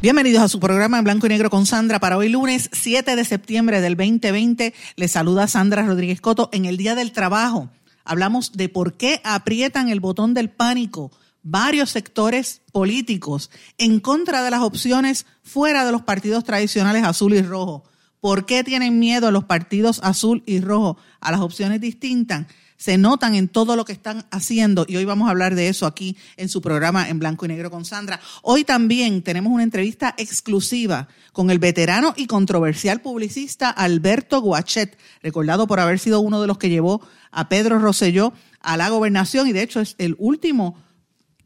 Bienvenidos a su programa en blanco y negro con Sandra para hoy lunes 7 de septiembre del 2020. Les saluda Sandra Rodríguez Coto en el Día del Trabajo. Hablamos de por qué aprietan el botón del pánico varios sectores políticos en contra de las opciones fuera de los partidos tradicionales azul y rojo. ¿Por qué tienen miedo los partidos azul y rojo a las opciones distintas? Se notan en todo lo que están haciendo y hoy vamos a hablar de eso aquí en su programa en blanco y negro con Sandra. Hoy también tenemos una entrevista exclusiva con el veterano y controversial publicista Alberto Guachet, recordado por haber sido uno de los que llevó a Pedro Rosselló a la gobernación y de hecho es el último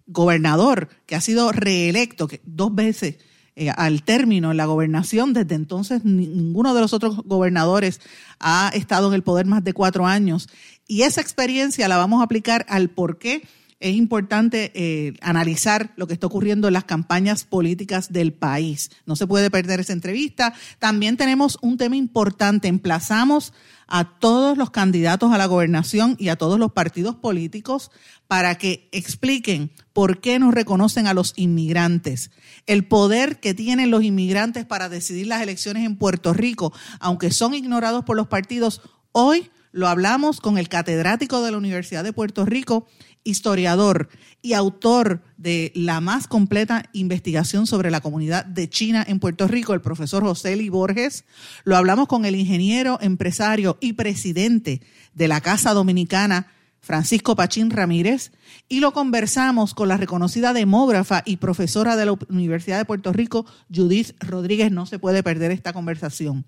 gobernador que ha sido reelecto dos veces eh, al término en la gobernación. Desde entonces ninguno de los otros gobernadores ha estado en el poder más de cuatro años. Y esa experiencia la vamos a aplicar al por qué es importante eh, analizar lo que está ocurriendo en las campañas políticas del país. No se puede perder esa entrevista. También tenemos un tema importante. Emplazamos a todos los candidatos a la gobernación y a todos los partidos políticos para que expliquen por qué no reconocen a los inmigrantes, el poder que tienen los inmigrantes para decidir las elecciones en Puerto Rico, aunque son ignorados por los partidos. Hoy lo hablamos con el catedrático de la Universidad de Puerto Rico, historiador y autor de la más completa investigación sobre la comunidad de China en Puerto Rico, el profesor José Li Borges. Lo hablamos con el ingeniero, empresario y presidente de la Casa Dominicana, Francisco Pachín Ramírez, y lo conversamos con la reconocida demógrafa y profesora de la Universidad de Puerto Rico, Judith Rodríguez. No se puede perder esta conversación.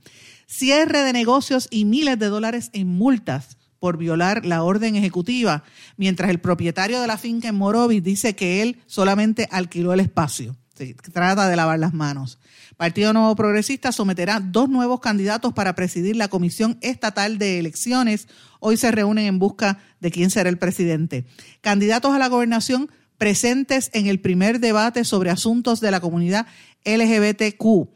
Cierre de negocios y miles de dólares en multas por violar la orden ejecutiva, mientras el propietario de la finca en Morovis dice que él solamente alquiló el espacio. Se trata de lavar las manos. Partido Nuevo Progresista someterá dos nuevos candidatos para presidir la Comisión Estatal de Elecciones. Hoy se reúnen en busca de quién será el presidente. Candidatos a la gobernación presentes en el primer debate sobre asuntos de la comunidad LGBTQ.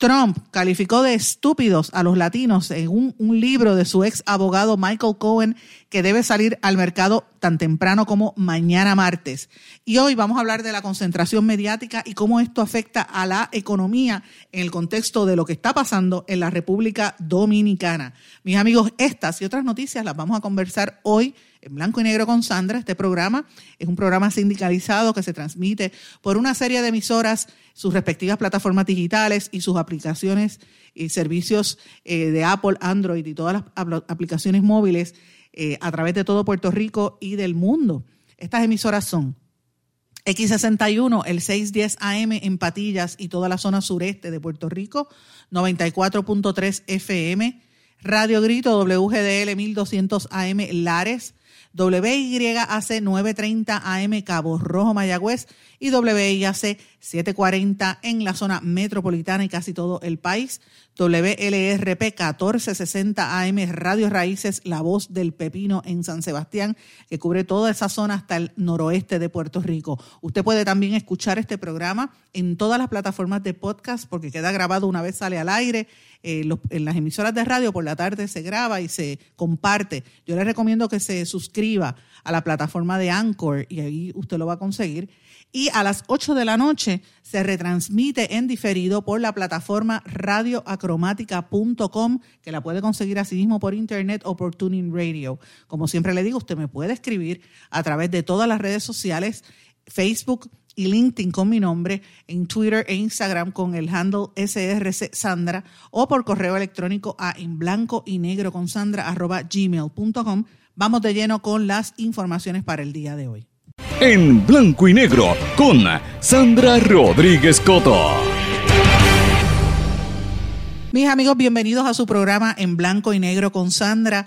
Trump calificó de estúpidos a los latinos en un, libro de su ex abogado Michael Cohen que debe salir al mercado tan temprano como mañana martes. Y hoy vamos a hablar de la concentración mediática y cómo esto afecta a la economía en el contexto de lo que está pasando en la República Dominicana. Mis amigos, estas y otras noticias las vamos a conversar hoy en blanco y negro con Sandra. Este programa es un programa sindicalizado que se transmite por una serie de emisoras, sus respectivas plataformas digitales y sus aplicaciones y servicios eh, de Apple, Android y todas las aplicaciones móviles eh, a través de todo Puerto Rico y del mundo. Estas emisoras son X61, el 610 AM en Patillas y toda la zona sureste de Puerto Rico, 94.3 FM, Radio Grito WGDL 1200 AM Lares, WYAC 930 AM Cabo Rojo Mayagüez y WIAC 740 en la zona metropolitana y casi todo el país. WLRP 1460 AM Radio Raíces, La Voz del Pepino en San Sebastián, que cubre toda esa zona hasta el noroeste de Puerto Rico. Usted puede también escuchar este programa en todas las plataformas de podcast porque queda grabado una vez sale al aire. Eh, en las emisoras de radio por la tarde se graba y se comparte. Yo le recomiendo que se suscriba a la plataforma de Anchor y ahí usted lo va a conseguir y a las 8 de la noche se retransmite en diferido por la plataforma radioacromática.com, que la puede conseguir así mismo por internet o por Tuning Radio. Como siempre le digo, usted me puede escribir a través de todas las redes sociales, Facebook y LinkedIn con mi nombre, en Twitter e Instagram con el handle SRC Sandra o por correo electrónico a en blanco y negro con Sandra gmail.com. Vamos de lleno con las informaciones para el día de hoy en blanco y negro con Sandra Rodríguez Coto. Mis amigos, bienvenidos a su programa en blanco y negro con Sandra.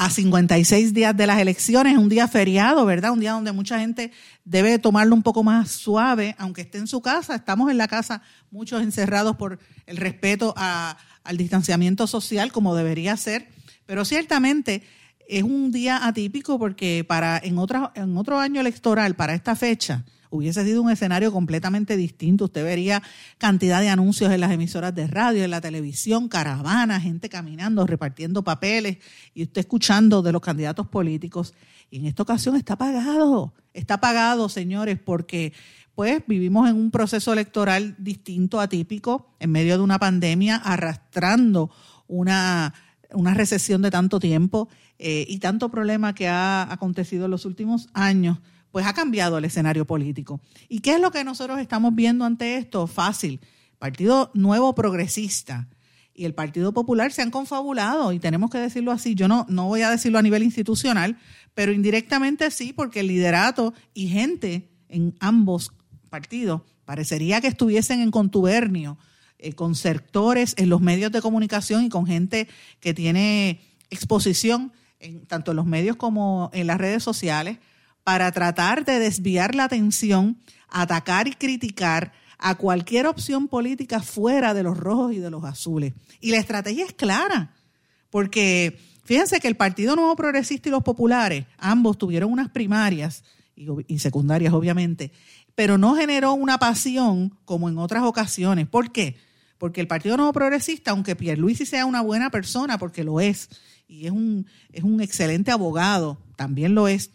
A 56 días de las elecciones, un día feriado, ¿verdad? Un día donde mucha gente debe tomarlo un poco más suave, aunque esté en su casa. Estamos en la casa, muchos encerrados por el respeto al distanciamiento social, como debería ser. Pero ciertamente es un día atípico porque para en, otra, en otro año electoral, para esta fecha, hubiese sido un escenario completamente distinto. Usted vería cantidad de anuncios en las emisoras de radio, en la televisión, caravanas, gente caminando, repartiendo papeles y usted escuchando de los candidatos políticos. Y en esta ocasión está pagado, está pagado, señores, porque pues vivimos en un proceso electoral distinto, atípico, en medio de una pandemia, arrastrando una, una recesión de tanto tiempo eh, y tanto problema que ha acontecido en los últimos años pues ha cambiado el escenario político. ¿Y qué es lo que nosotros estamos viendo ante esto? Fácil. Partido Nuevo Progresista y el Partido Popular se han confabulado, y tenemos que decirlo así. Yo no, no voy a decirlo a nivel institucional, pero indirectamente sí, porque el liderato y gente en ambos partidos parecería que estuviesen en contubernio eh, con sectores en los medios de comunicación y con gente que tiene exposición en, tanto en los medios como en las redes sociales para tratar de desviar la atención, atacar y criticar a cualquier opción política fuera de los rojos y de los azules. Y la estrategia es clara, porque fíjense que el Partido Nuevo Progresista y los populares, ambos tuvieron unas primarias y, secundarias, obviamente, pero no generó una pasión como en otras ocasiones. ¿Por qué? Porque el Partido Nuevo Progresista, aunque Pierluisi sea una buena persona, porque lo es, y es un, es un excelente abogado, también lo es,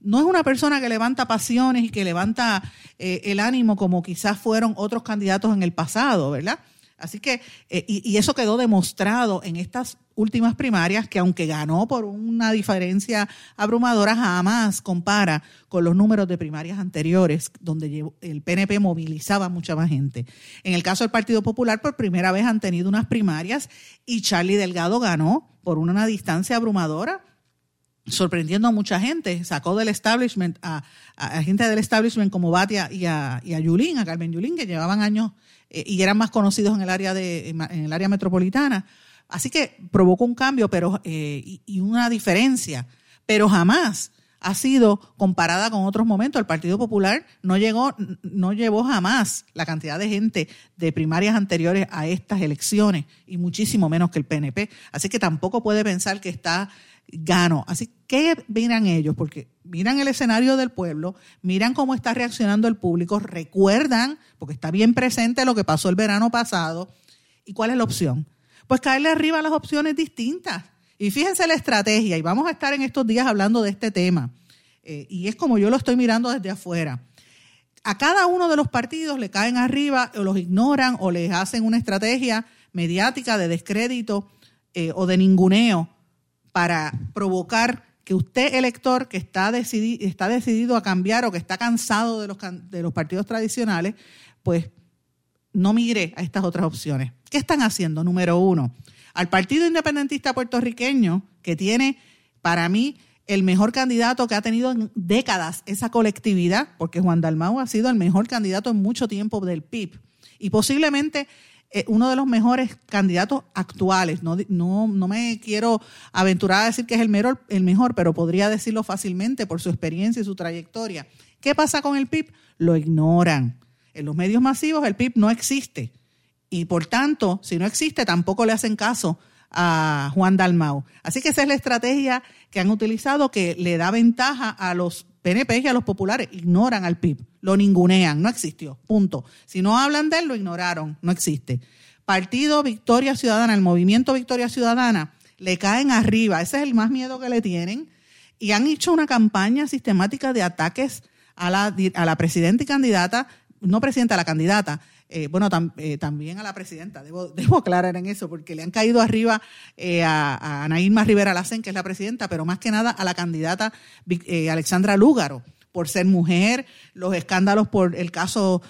no es una persona que levanta pasiones y que levanta eh, el ánimo como quizás fueron otros candidatos en el pasado, ¿verdad? Así que, eh, y, eso quedó demostrado en estas últimas primarias, que aunque ganó por una diferencia abrumadora, jamás compara con los números de primarias anteriores, donde el PNP movilizaba mucha más gente. En el caso del Partido Popular, por primera vez han tenido unas primarias y Charlie Delgado ganó por una distancia abrumadora sorprendiendo a mucha gente, sacó del establishment a, gente del establishment como Batia y a, y a Yulín, a Carmen Yulín, que llevaban años eh, y eran más conocidos en el área de en el área metropolitana. Así que provocó un cambio pero eh, y, una diferencia, pero jamás ha sido comparada con otros momentos. El Partido Popular no llegó, no llevó jamás la cantidad de gente de primarias anteriores a estas elecciones y muchísimo menos que el PNP. Así que tampoco puede pensar que está gano. Así que miran ellos, porque miran el escenario del pueblo, miran cómo está reaccionando el público, recuerdan, porque está bien presente lo que pasó el verano pasado, ¿y cuál es la opción? Pues caerle arriba a las opciones distintas. Y fíjense la estrategia, y vamos a estar en estos días hablando de este tema, eh, y es como yo lo estoy mirando desde afuera. A cada uno de los partidos le caen arriba o los ignoran o les hacen una estrategia mediática de descrédito eh, o de ninguneo para provocar que usted, elector, que está, decidido, está decidido a cambiar o que está cansado de los, de los partidos tradicionales, pues no mire a estas otras opciones. ¿Qué están haciendo? Número uno, al Partido Independentista Puertorriqueño, que tiene para mí el mejor candidato que ha tenido en décadas esa colectividad, porque Juan Dalmau ha sido el mejor candidato en mucho tiempo del PIB. Y posiblemente eh, uno de los mejores candidatos actuales. No, no, no me quiero aventurar a decir que es el mejor, el mejor, pero podría decirlo fácilmente por su experiencia y su trayectoria. ¿Qué pasa con el PIB? Lo ignoran. En los medios masivos el PIB no existe. Y por tanto, si no existe, tampoco le hacen caso a Juan Dalmau. Así que esa es la estrategia que han utilizado que le da ventaja a los PNP y a los populares ignoran al PIB, lo ningunean, no existió, punto. Si no hablan de él, lo ignoraron, no existe. Partido Victoria Ciudadana, el movimiento Victoria Ciudadana, le caen arriba, ese es el más miedo que le tienen, y han hecho una campaña sistemática de ataques a la, a la presidenta y candidata, no presidenta, a la candidata, eh, bueno, eh, también a la presidenta, debo, debo, aclarar en eso, porque le han caído arriba eh, a, a Rivera Lacen, que es la presidenta, pero más que nada a la candidata Alexandra Lúgaro, por ser mujer, los escándalos por el caso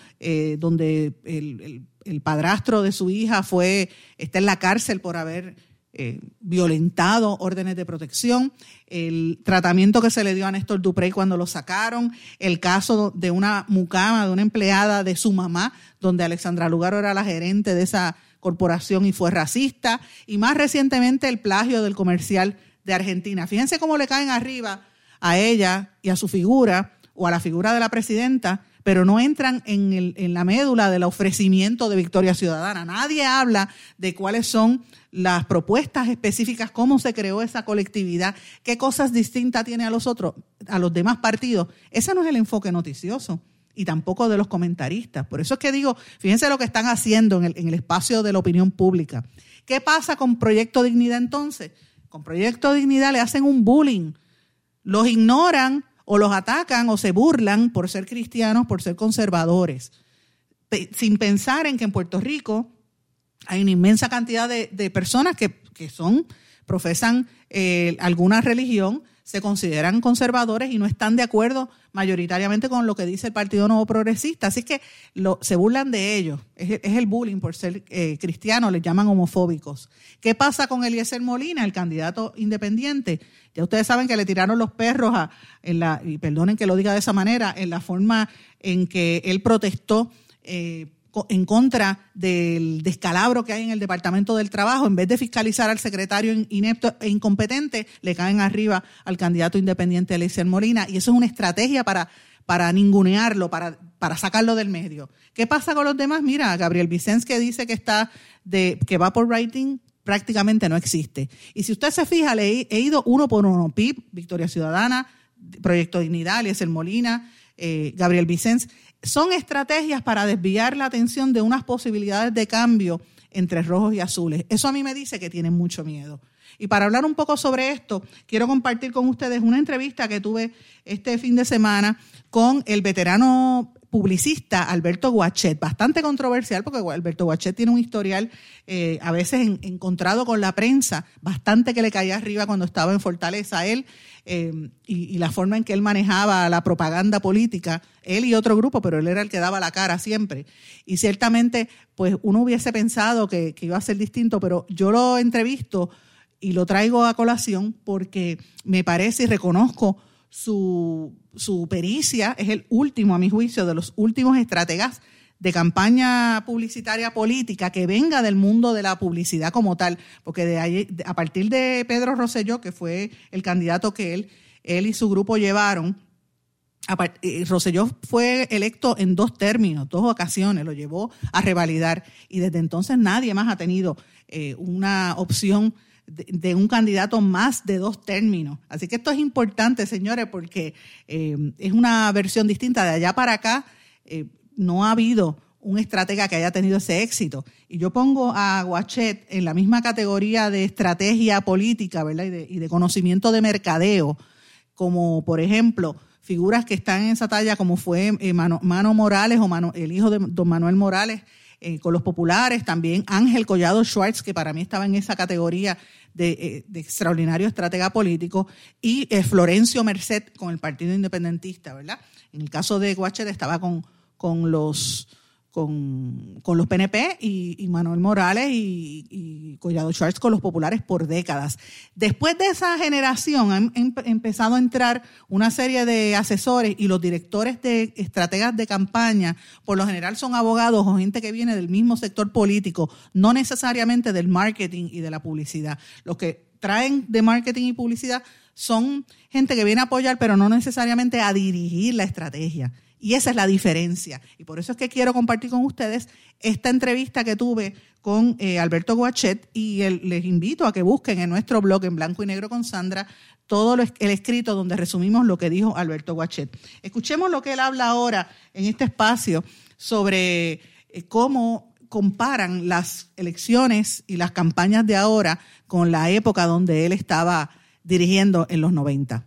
donde el, el, padrastro de su hija fue, está en la cárcel por haber eh, violentado órdenes de protección, el tratamiento que se le dio a Néstor Duprey cuando lo sacaron, el caso de una mucama, de una empleada de su mamá, donde Alexandra Lugaro era la gerente de esa corporación y fue racista, y más recientemente el plagio del comercial de Argentina. Fíjense cómo le caen arriba a ella y a su figura o a la figura de la presidenta, pero no entran en, el, en la médula del ofrecimiento de Victoria Ciudadana. Nadie habla de cuáles son las propuestas específicas, cómo se creó esa colectividad, qué cosas distintas tiene a los otros, a los demás partidos. Ese no es el enfoque noticioso y tampoco de los comentaristas. Por eso es que digo, fíjense lo que están haciendo en el, en el espacio de la opinión pública. ¿Qué pasa con Proyecto Dignidad entonces? Con Proyecto Dignidad le hacen un bullying, los ignoran o los atacan o se burlan por ser cristianos, por ser conservadores, sin pensar en que en Puerto Rico hay una inmensa cantidad de, personas que, son, profesan eh, alguna religión, se consideran conservadores y no están de acuerdo mayoritariamente con lo que dice el Partido Nuevo Progresista. Así que se burlan de ellos. Es, el bullying por ser eh, cristianos, les llaman homofóbicos. ¿Qué pasa con Eliezer Molina, el candidato independiente? Ya ustedes saben que le tiraron los perros a, en la, y perdonen que lo diga de esa manera, en la forma en que él protestó. Eh, en contra del descalabro que hay en el Departamento del Trabajo, en vez de fiscalizar al secretario inepto e incompetente, le caen arriba al candidato independiente Eliezer Molina. Y eso es una estrategia para, para ningunearlo, para, para sacarlo del medio. ¿Qué pasa con los demás? Mira, Gabriel Vicens que dice que está de, que va por writing, prácticamente no existe. Y si usted se fija, le he, ido uno por uno. PIB, Victoria Ciudadana, Proyecto Dignidad, Eliezer Molina, eh, Gabriel Vicens son estrategias para desviar la atención de unas posibilidades de cambio entre rojos y azules. Eso a mí me dice que tienen mucho miedo. Y para hablar un poco sobre esto, quiero compartir con ustedes una entrevista que tuve este fin de semana con el veterano publicista Alberto Guachet, bastante controversial porque Alberto Guachet tiene un historial eh, a veces encontrado con la prensa, bastante que le caía arriba cuando estaba en Fortaleza él eh, y, la forma en que él manejaba la propaganda política, él y otro grupo, pero él era el que daba la cara siempre. Y ciertamente, pues uno hubiese pensado que, que iba a ser distinto, pero yo lo entrevisto y lo traigo a colación porque me parece y reconozco su, su pericia, es el último, a mi juicio, de los últimos estrategas de campaña publicitaria política que venga del mundo de la publicidad como tal, porque de ahí, a partir de Pedro Rosselló, que fue el candidato que él, él y su grupo llevaron, eh, Rosselló fue electo en dos términos, dos ocasiones, lo llevó a revalidar y desde entonces nadie más ha tenido eh, una opción de, un candidato más de dos términos. Así que esto es importante, señores, porque eh, es una versión distinta. De allá para acá eh, no ha habido un estratega que haya tenido ese éxito. Y yo pongo a Guachet en la misma categoría de estrategia política, ¿verdad? Y de, y de conocimiento de mercadeo, como por ejemplo figuras que están en esa talla, como fue eh, Mano, Morales o Mano, el hijo de don Manuel Morales, con los populares, también Ángel Collado Schwartz, que para mí estaba en esa categoría eh, de, extraordinario estratega político, y eh, Florencio Merced con el Partido Independentista, ¿verdad? En el caso de Guachet estaba con, con los con, los PNP y, Manuel Morales y, Collado Schwartz con los populares por décadas. Después de esa generación han empezado a entrar una serie de asesores y los directores de estrategas de campaña, por lo general son abogados o gente que viene del mismo sector político, no necesariamente del marketing y de la publicidad. Los que traen de marketing y publicidad son gente que viene a apoyar, pero no necesariamente a dirigir la estrategia. Y esa es la diferencia. Y por eso es que quiero compartir con ustedes esta entrevista que tuve con eh, Alberto Guachet y les invito a que busquen en nuestro blog en blanco y negro con Sandra todo el escrito donde resumimos lo que dijo Alberto Guachet. Escuchemos lo que él habla ahora en este espacio sobre eh, cómo comparan las elecciones y las campañas de ahora con la época donde él estaba dirigiendo en los 90.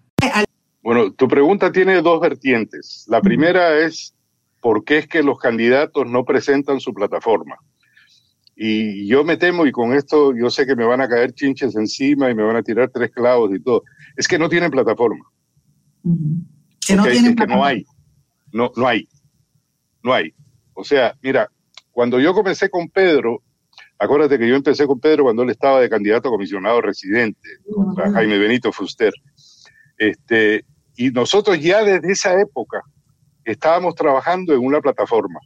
Bueno, tu pregunta tiene dos vertientes. La primera es por qué es que los candidatos no presentan su plataforma. Y yo me temo, y con esto yo sé que me van a caer chinches encima y me van a tirar tres clavos y todo, es que no tienen plataforma. Que no tienen que no hay. No, no hay. No hay. O sea, mira, cuando yo comencé con Pedro, acuérdate que yo empecé con Pedro cuando él estaba de candidato a comisionado residente, contra Jaime Benito Fuster. Este, y nosotros ya desde esa época estábamos trabajando en una plataforma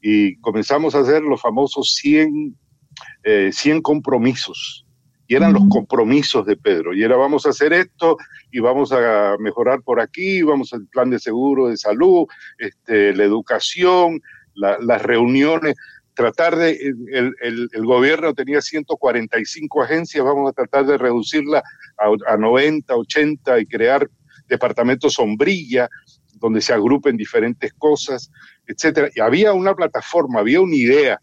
y comenzamos a hacer los famosos 100, 100 eh, compromisos. y eran los compromisos de Pedro. Y era vamos a hacer esto y vamos a mejorar por aquí, vamos al plan de seguro de salud, este, la educación, las reuniones, tratar de, el, el, gobierno tenía 145 agencias, vamos a tratar de reducirla a, a 90, 80 y crear departamentos sombrilla donde se agrupen diferentes cosas, etcétera. Y había una plataforma, había una idea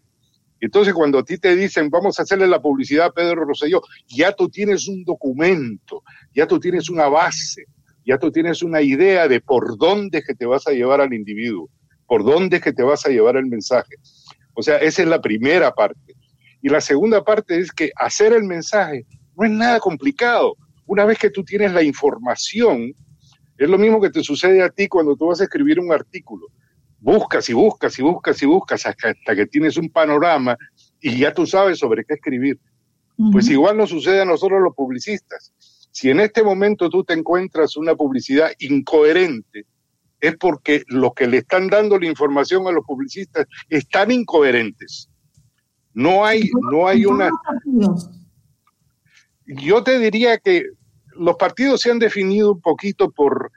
entonces, cuando a ti te dicen, vamos a hacerle la publicidad a Pedro Rosselló, ya tú tienes un documento, ya tú tienes una base, ya tú tienes una idea de por dónde que te vas a llevar al individuo, por dónde que te vas a llevar el mensaje. O sea, esa es la primera parte. Y la segunda parte es que hacer el mensaje no es nada complicado. Una vez que tú tienes la información, es lo mismo que te sucede a ti cuando tú vas a escribir un artículo buscas y buscas y buscas y buscas hasta, que tienes un panorama y ya tú sabes sobre qué escribir. Pues igual nos sucede a nosotros los publicistas. Si en este momento tú te encuentras una publicidad incoherente, es porque los que le están dando la información a los publicistas están incoherentes. No hay, no hay una. Yo te diría que los partidos se han definido un poquito por,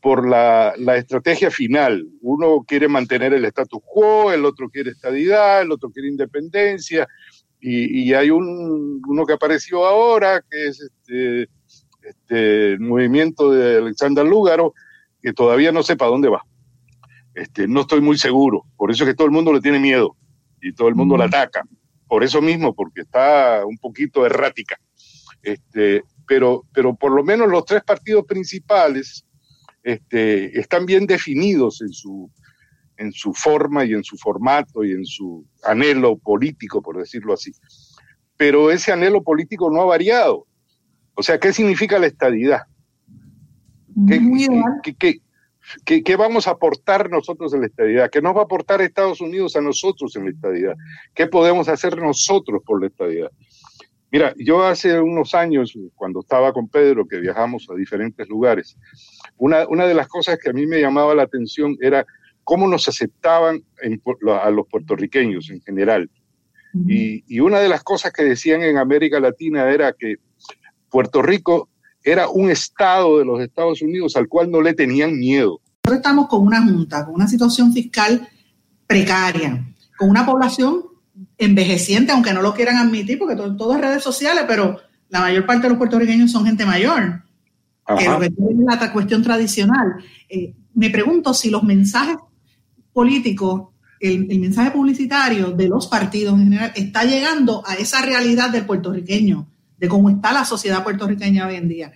por la, estrategia final. Uno quiere mantener el status quo, el otro quiere estadidad, el otro quiere independencia, y, hay un, uno que apareció ahora, que es este, este movimiento de Alexander Lúgaro, que todavía no sé para dónde va. Este, no estoy muy seguro, por eso es que todo el mundo le tiene miedo y todo el mundo la ataca. Por eso mismo, porque está un poquito errática. Este, pero, pero por lo menos los tres partidos principales, este, están bien definidos en su, en su forma y en su formato y en su anhelo político, por decirlo así. Pero ese anhelo político no ha variado. O sea, ¿qué significa la estadidad? ¿Qué, qué, vamos a aportar nosotros en la estadidad? ¿Qué nos va a aportar Estados Unidos a nosotros en la estadidad? ¿Qué podemos hacer nosotros por la estadidad? Mira, yo hace unos años, cuando estaba con Pedro, que viajamos a diferentes lugares, una, una de las cosas que a mí me llamaba la atención era cómo nos aceptaban a los puertorriqueños en general. y, y, una de las cosas que decían en América Latina era que Puerto Rico era un estado de los Estados Unidos al cual no le tenían miedo. Nosotros estamos con una junta, con una situación fiscal precaria, con una población envejeciente, aunque no lo quieran admitir, porque todo, todo es redes sociales, pero la mayor parte de los puertorriqueños son gente mayor, que lo que es la cuestión tradicional. Eh, me pregunto si los mensajes políticos, el, mensaje publicitario de los partidos en general está llegando a esa realidad del puertorriqueño, de cómo está la sociedad puertorriqueña hoy en día,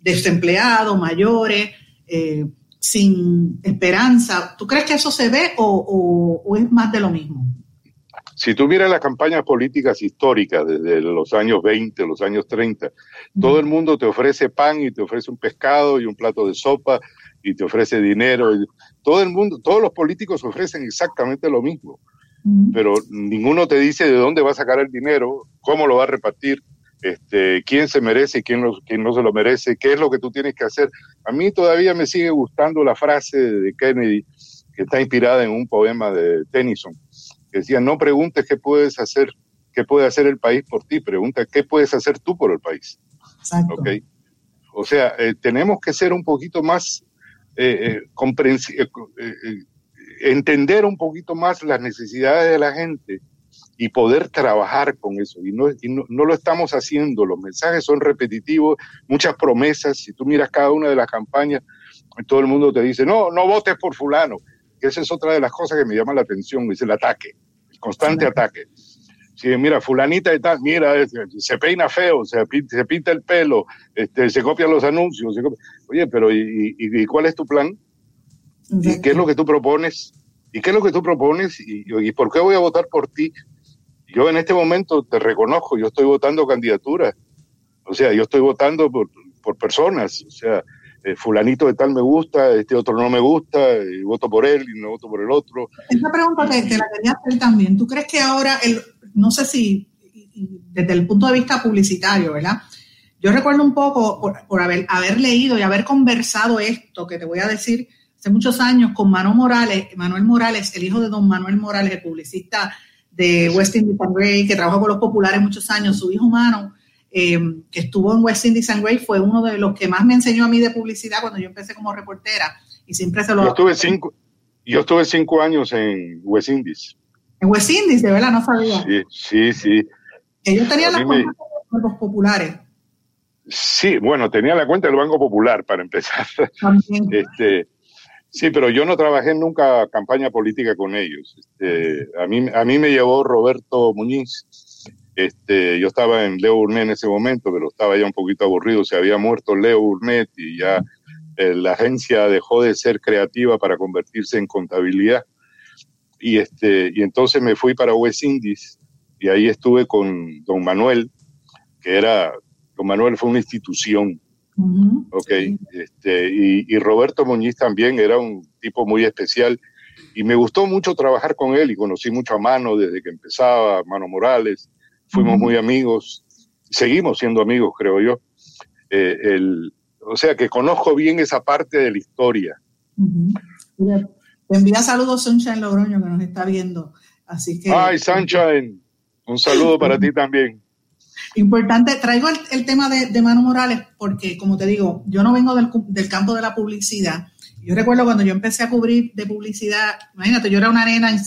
desempleados, mayores, eh, sin esperanza. ¿Tú crees que eso se ve o es más de lo mismo? Si tú miras las campañas políticas históricas desde los años 20, los años 30, todo el mundo te ofrece pan y te ofrece un pescado y un plato de sopa y te ofrece dinero. todo el mundo, todos los políticos ofrecen exactamente lo mismo, pero ninguno te dice de dónde va a sacar el dinero, cómo lo va a repartir, este, quién se merece y quién quién no se lo merece, qué es lo que tú tienes que hacer. A mí todavía me sigue gustando la frase de Kennedy, que está inspirada en un poema de Tennyson, decía, no preguntes qué puedes hacer, qué puede hacer el país por ti, pregunta qué puedes hacer tú por el país. Exacto. O sea, eh, tenemos que ser un poquito más eh, eh, entender un poquito más las necesidades de la gente y poder trabajar con eso. Y, no, y no, no, lo estamos haciendo. Los mensajes son repetitivos, muchas promesas. Si tú miras cada una de las campañas, todo el mundo te dice, no, no votes por fulano. Esa es otra de las cosas que me llama la atención, es el ataque constante ataque. Si mira, fulanita y tal, mira, se peina feo, se pinta, se pinta el pelo, este, se copian los anuncios. Oye, pero ¿y, cuál es tu plan? ¿Y qué es lo que tú propones? ¿Y qué es lo que tú propones? ¿Y, ¿Y por qué voy a votar por ti? Yo en este momento te reconozco, yo estoy votando candidatura. O sea, yo estoy votando por, por personas. O sea, eh, fulanito de tal me gusta, este otro no me gusta, y voto por él y no voto por el otro. Esa pregunta te, la quería hacer también. ¿Tú crees que ahora, el, no sé si desde el punto de vista publicitario, ¿verdad? Yo recuerdo un poco por, haber, haber leído y haber conversado esto que te voy a decir hace muchos años con Manuel Morales, Manuel Morales, el hijo de don Manuel Morales, el publicista de West Indies and que trabajó con los populares muchos años, su hijo Mano eh, que estuvo en West Indies and Gray, fue uno de los que más me enseñó a mí de publicidad cuando yo empecé como reportera y siempre se lo... Yo estuve cinco, yo estuve cinco años en West Indies. En West Indies, de verdad, no sabía. Sí, sí, sí. Ellos tenían las me... los populares. Sí, bueno, tenía la cuenta del Banco Popular para empezar. Este, sí, pero yo no trabajé nunca campaña política con ellos. Este, a, mí, a mí me llevó Roberto Muñiz. Este, yo estaba en Leo Burnett en ese momento, pero estaba ya un poquito aburrido. Se había muerto Leo Burnett y ya eh, la agencia dejó de ser creativa para convertirse en contabilidad. Y, este, y entonces me fui para West Indies y ahí estuve con don Manuel, que era Don Manuel fue una institución. ok, este, y, Roberto Muñiz también era un tipo muy especial y me gustó mucho trabajar con él y conocí mucho a Mano desde que empezaba, Mano Morales, fuimos muy amigos, seguimos siendo amigos, creo yo. Eh, el, o sea que conozco bien esa parte de la historia. Te envía saludos Sunshine Logroño que nos está viendo. Así que. Ay, Sunshine, un saludo para ti también. Importante, traigo el, tema de, de, Manu Morales porque, como te digo, yo no vengo del, del, campo de la publicidad. Yo recuerdo cuando yo empecé a cubrir de publicidad, imagínate, yo era una nena en,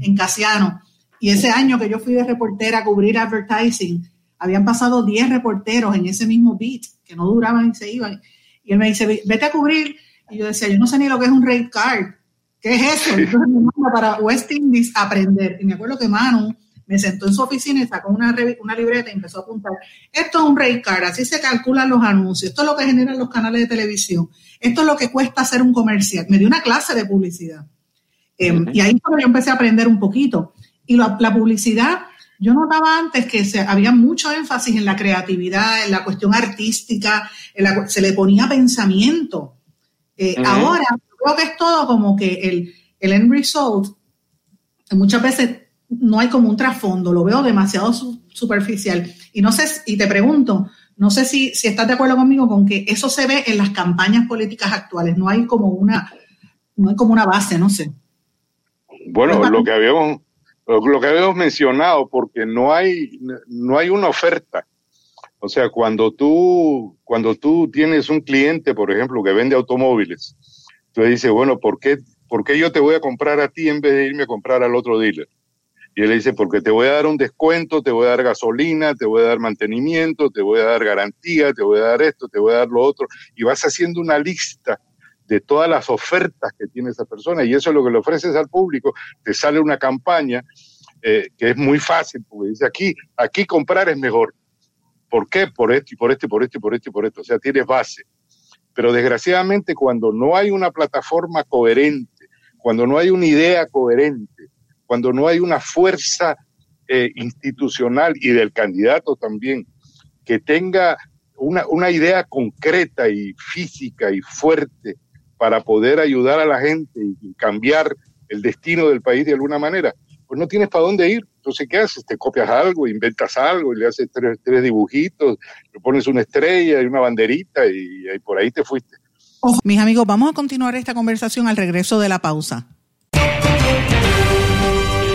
en, Casiano y ese año que yo fui de reportera a cubrir advertising, habían pasado 10 reporteros en ese mismo beat que no duraban y se iban. Y él me dice, vete a cubrir. Y yo decía, yo no sé ni lo que es un rate card. ¿Qué es eso? Entonces me manda para West Indies a aprender. Y me acuerdo que Manu me sentó en su oficina y sacó una, una libreta y empezó a apuntar. Esto es un rate card, así se calculan los anuncios, esto es lo que generan los canales de televisión, esto es lo que cuesta hacer un comercial. Me dio una clase de publicidad. Em, y ahí fue yo empecé a aprender un poquito. Y la, publicidad, yo notaba antes que se, había mucho énfasis en la creatividad, en la cuestión artística, se le ponía pensamiento. Eh, ahora creo que es todo como que el, el end result muchas veces no hay como un trasfondo, lo veo demasiado superficial. Y no sé, y te pregunto, no sé si, si estás de acuerdo conmigo con que eso se ve en las campañas políticas actuales, no hay como una, no hay como una base, no sé. Bueno, lo que habíamos, lo que habíamos mencionado, porque no hay, no hay una oferta. O sea, cuando tú, cuando tú tienes un cliente, por ejemplo, que vende automóviles, tú dices, bueno, ¿por qué, ¿por qué yo te voy a comprar a ti en vez de irme a comprar al otro dealer? Y él le dice, porque te voy a dar un descuento, te voy a dar gasolina, te voy a dar mantenimiento, te voy a dar garantía, te voy a dar esto, te voy a dar lo otro. Y vas haciendo una lista de todas las ofertas que tiene esa persona y eso es lo que le ofreces al público. Te sale una campaña eh, que es muy fácil, porque dice aquí, aquí comprar es mejor. ¿Por qué? Por esto y por esto y por esto y por esto y por esto. O sea, tienes base. Pero desgraciadamente cuando no hay una plataforma coherente, cuando no hay una idea coherente, cuando no hay una fuerza eh, institucional y del candidato también que tenga una, una, idea concreta y física y fuerte para poder ayudar a la gente y cambiar el destino del país de alguna manera, pues no tienes para dónde ir. Entonces, ¿qué haces? Te copias algo, inventas algo, y le haces tres, dibujitos, le pones una estrella y una banderita y, y por ahí te fuiste. mis amigos, vamos a continuar esta conversación al regreso de la pausa.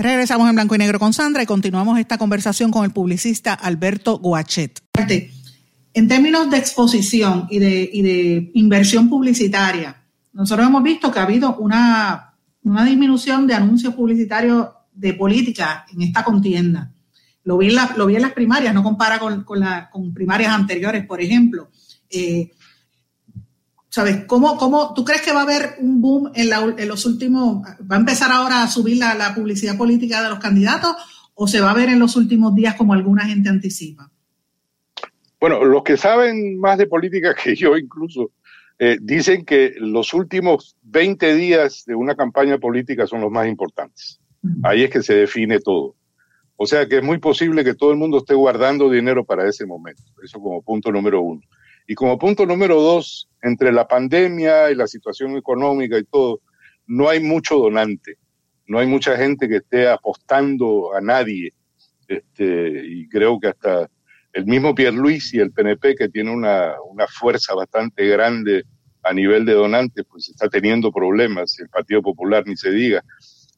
Regresamos en blanco y negro con Sandra y continuamos esta conversación con el publicista Alberto Guachet. En términos de exposición y de, inversión publicitaria, nosotros hemos visto que ha habido una, disminución de anuncios publicitarios de política en esta contienda. Lo vi en, las primarias, no compara con, con primarias anteriores, por ejemplo. Eh, ¿Sabes? ¿Cómo, ¿Cómo tú crees que va a haber un boom en, los últimos, va a empezar ahora a subir la, publicidad política de los candidatos o se va a ver en los últimos días como alguna gente anticipa? Bueno, los que saben más de política que yo incluso eh, dicen que los últimos 20 días de una campaña política son los más importantes. Ahí es que se define todo. O sea que es muy posible que todo el mundo esté guardando dinero para ese momento. Eso como punto número uno. Y como punto número dos, entre la pandemia y la situación económica y todo, no hay mucho donante. No hay mucha gente que esté apostando a nadie. Este, y creo que hasta el mismo Luis y el PNP, que tiene una, una fuerza bastante grande a nivel de donantes, pues está teniendo problemas, el Partido Popular ni se diga.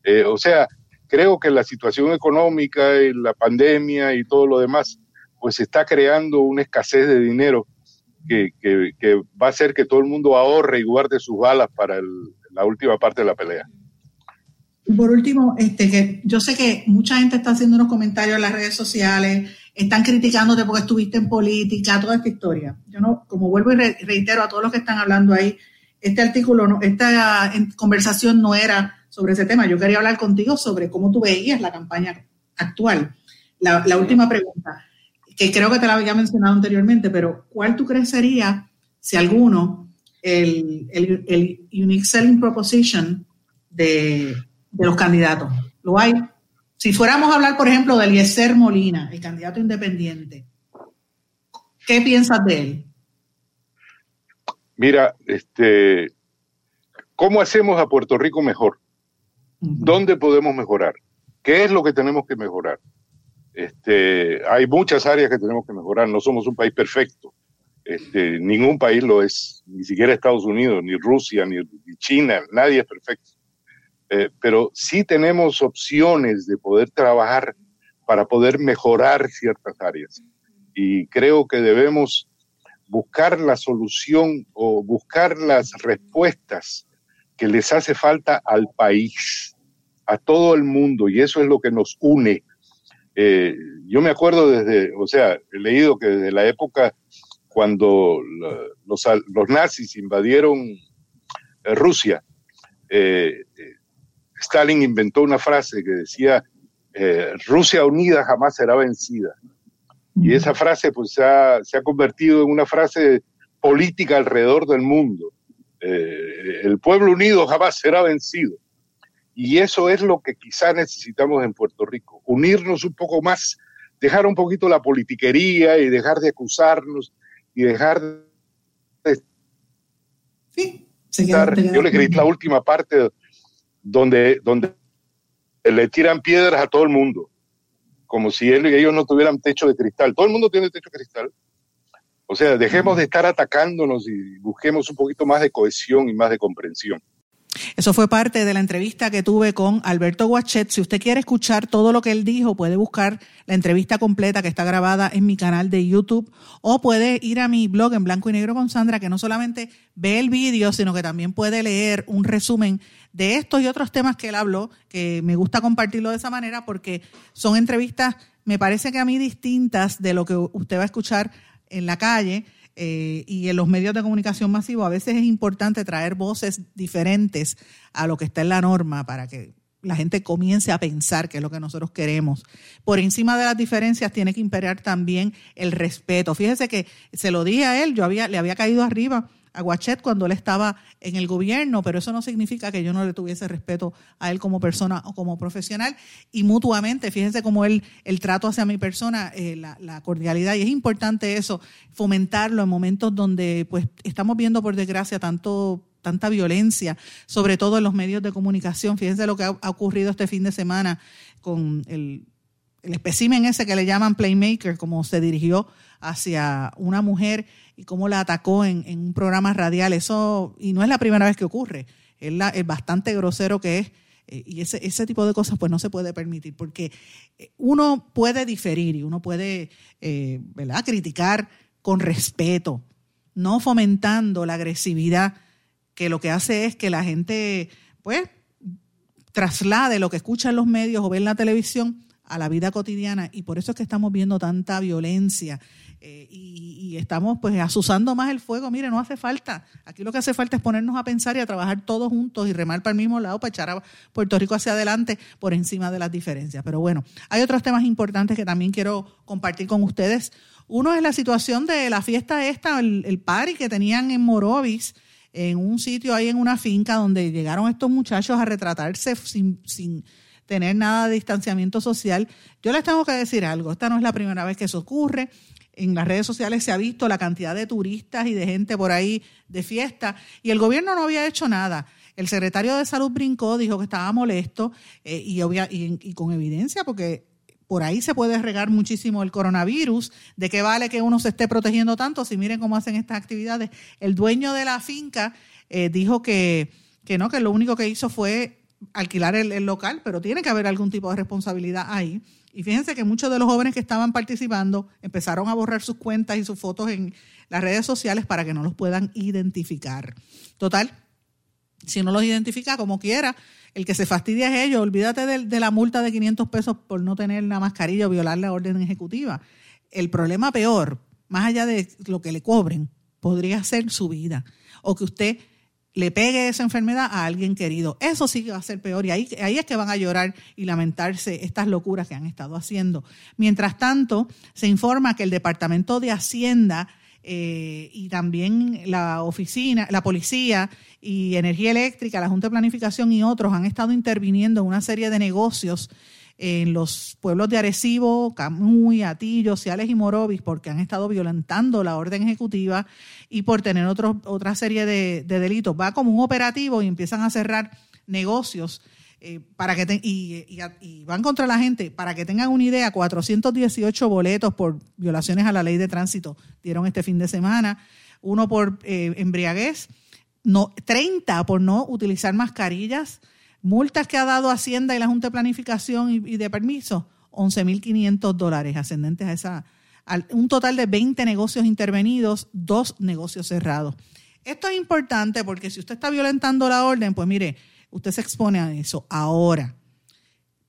Eh, o sea, creo que la situación económica y la pandemia y todo lo demás, pues está creando una escasez de dinero que, que, va a hacer que todo el mundo ahorre y guarde sus balas para la última parte de la pelea. Por último, este, que yo sé que mucha gente está haciendo unos comentarios en las redes sociales, están criticándote porque estuviste en política, toda esta historia. Yo no, como vuelvo y reitero a todos los que están hablando ahí, este artículo, esta conversación no era sobre ese tema. Yo quería hablar contigo sobre cómo tú veías la campaña actual. La, última pregunta, que creo que te la había mencionado anteriormente, pero ¿cuál tú crees sería, si alguno, el, el, unique selling proposition de, de los candidatos? ¿Lo hay? Si fuéramos a hablar, por ejemplo, de Eliezer Molina, el candidato independiente, ¿qué piensas de él? Mira, este, ¿cómo hacemos a Puerto Rico mejor? ¿Dónde podemos mejorar? ¿Qué es lo que tenemos que mejorar? Este, hay muchas áreas que tenemos que mejorar. No somos un país perfecto. Este, ningún país lo es, ni siquiera Estados Unidos, ni Rusia, ni China. Nadie es perfecto. Eh, pero sí tenemos opciones de poder trabajar para poder mejorar ciertas áreas. Y creo que debemos buscar la solución o buscar las respuestas que les hace falta al país, a todo el mundo, y eso es lo que nos une. Eh, yo me acuerdo desde, o sea, he leído que desde la época cuando los, los nazis invadieron eh, Rusia, eh, Stalin inventó una frase que decía, eh, Rusia unida jamás será vencida. Y esa frase pues se ha, convertido en una frase política alrededor del mundo. Eh, el pueblo unido jamás será vencido. Y eso es lo que quizá necesitamos en Puerto Rico, unirnos un poco más, dejar un poquito la politiquería y dejar de acusarnos y dejar de... Sí, yo le creí la última parte donde, donde le tiran piedras a todo el mundo, como si él y ellos no tuvieran techo de cristal. Todo el mundo tiene techo de cristal. O sea, dejemos de estar atacándonos y busquemos un poquito más de cohesión y más de comprensión. Eso fue parte de la entrevista que tuve con Alberto Guachet. Si usted quiere escuchar todo lo que él dijo, puede buscar la entrevista completa que está grabada en mi canal de YouTube o puede ir a mi blog en blanco y negro con Sandra, que no solamente ve el vídeo, sino que también puede leer un resumen de estos y otros temas que él habló, que me gusta compartirlo de esa manera porque son entrevistas, me parece que a mí distintas de lo que usted va a escuchar en la calle eh, y en los medios de comunicación masivos a veces es importante traer voces diferentes a lo que está en la norma para que la gente comience a pensar que es lo que nosotros queremos. Por encima de las diferencias tiene que imperar también el respeto. Fíjese que se lo di a él, yo había, le había caído arriba a Guachet cuando él estaba en el gobierno, pero eso no significa que yo no le tuviese respeto a él como persona o como profesional y mutuamente, fíjense cómo él, el trato hacia mi persona, eh, la, cordialidad, y es importante eso, fomentarlo en momentos donde pues estamos viendo por desgracia tanto tanta violencia, sobre todo en los medios de comunicación. Fíjense lo que ha, ocurrido este fin de semana con el, el espécimen ese que le llaman Playmaker, como se dirigió hacia una mujer y cómo la atacó en, un programa radial. Eso, y no es la primera vez que ocurre, es bastante grosero que es. Eh, y ese, ese tipo de cosas pues no se puede permitir, porque eh, uno puede diferir y uno puede eh, ¿verdad? criticar con respeto, no fomentando la agresividad, que lo que hace es que la gente pues traslade lo que escucha en los medios o ve en la televisión a la vida cotidiana y por eso es que estamos viendo tanta violencia eh, y, estamos pues asusando más el fuego. Mire, no hace falta. Aquí lo que hace falta es ponernos a pensar y a trabajar todos juntos y remar para el mismo lado para echar a Puerto Rico hacia adelante por encima de las diferencias. Pero bueno, hay otros temas importantes que también quiero compartir con ustedes. Uno es la situación de la fiesta esta, el, el party que tenían en Morovis, en un sitio ahí en una finca donde llegaron estos muchachos a retratarse sin, sin tener nada de distanciamiento social. Yo les tengo que decir algo, esta no es la primera vez que eso ocurre. En las redes sociales se ha visto la cantidad de turistas y de gente por ahí de fiesta y el gobierno no había hecho nada. El secretario de Salud brincó, dijo que estaba molesto eh, y, y con evidencia, porque por ahí se puede regar muchísimo el coronavirus. ¿De qué vale que uno se esté protegiendo tanto? Si miren cómo hacen estas actividades. El dueño de la finca eh, dijo que, que no, que lo único que hizo fue alquilar el, local, pero tiene que haber algún tipo de responsabilidad ahí. Y fíjense que muchos de los jóvenes que estaban participando empezaron a borrar sus cuentas y sus fotos en las redes sociales para que no los puedan identificar. Total, si no los identifica como quiera, el que se fastidia es ellos. Olvídate de, la multa de 500 pesos por no tener la mascarilla o violar la orden ejecutiva. El problema peor, más allá de lo que le cobren, podría ser su vida. O que usted le pegue esa enfermedad a alguien querido. Eso sí que va a ser peor y ahí, ahí es que van a llorar y lamentarse estas locuras que han estado haciendo. Mientras tanto, se informa que el Departamento de Hacienda eh, y también la oficina, la policía y energía eléctrica, la Junta de Planificación y otros han estado interviniendo en una serie de negocios en los pueblos de Arecibo, Camuy, Atillo, Ciales y Morovis, porque han estado violentando la orden ejecutiva y por tener otro, otra serie de, de delitos. Va como un operativo y empiezan a cerrar negocios eh, para que y, van contra la gente. Para que tengan una idea, 418 boletos por violaciones a la ley de tránsito dieron este fin de semana, uno por eh, embriaguez, no, 30 por no utilizar mascarillas, multas que ha dado Hacienda y la Junta de Planificación y, de permiso, 11.500 dólares ascendentes a esa, un total de 20 negocios intervenidos, dos negocios cerrados. Esto es importante porque si usted está violentando la orden, pues mire, usted se expone a eso. Ahora,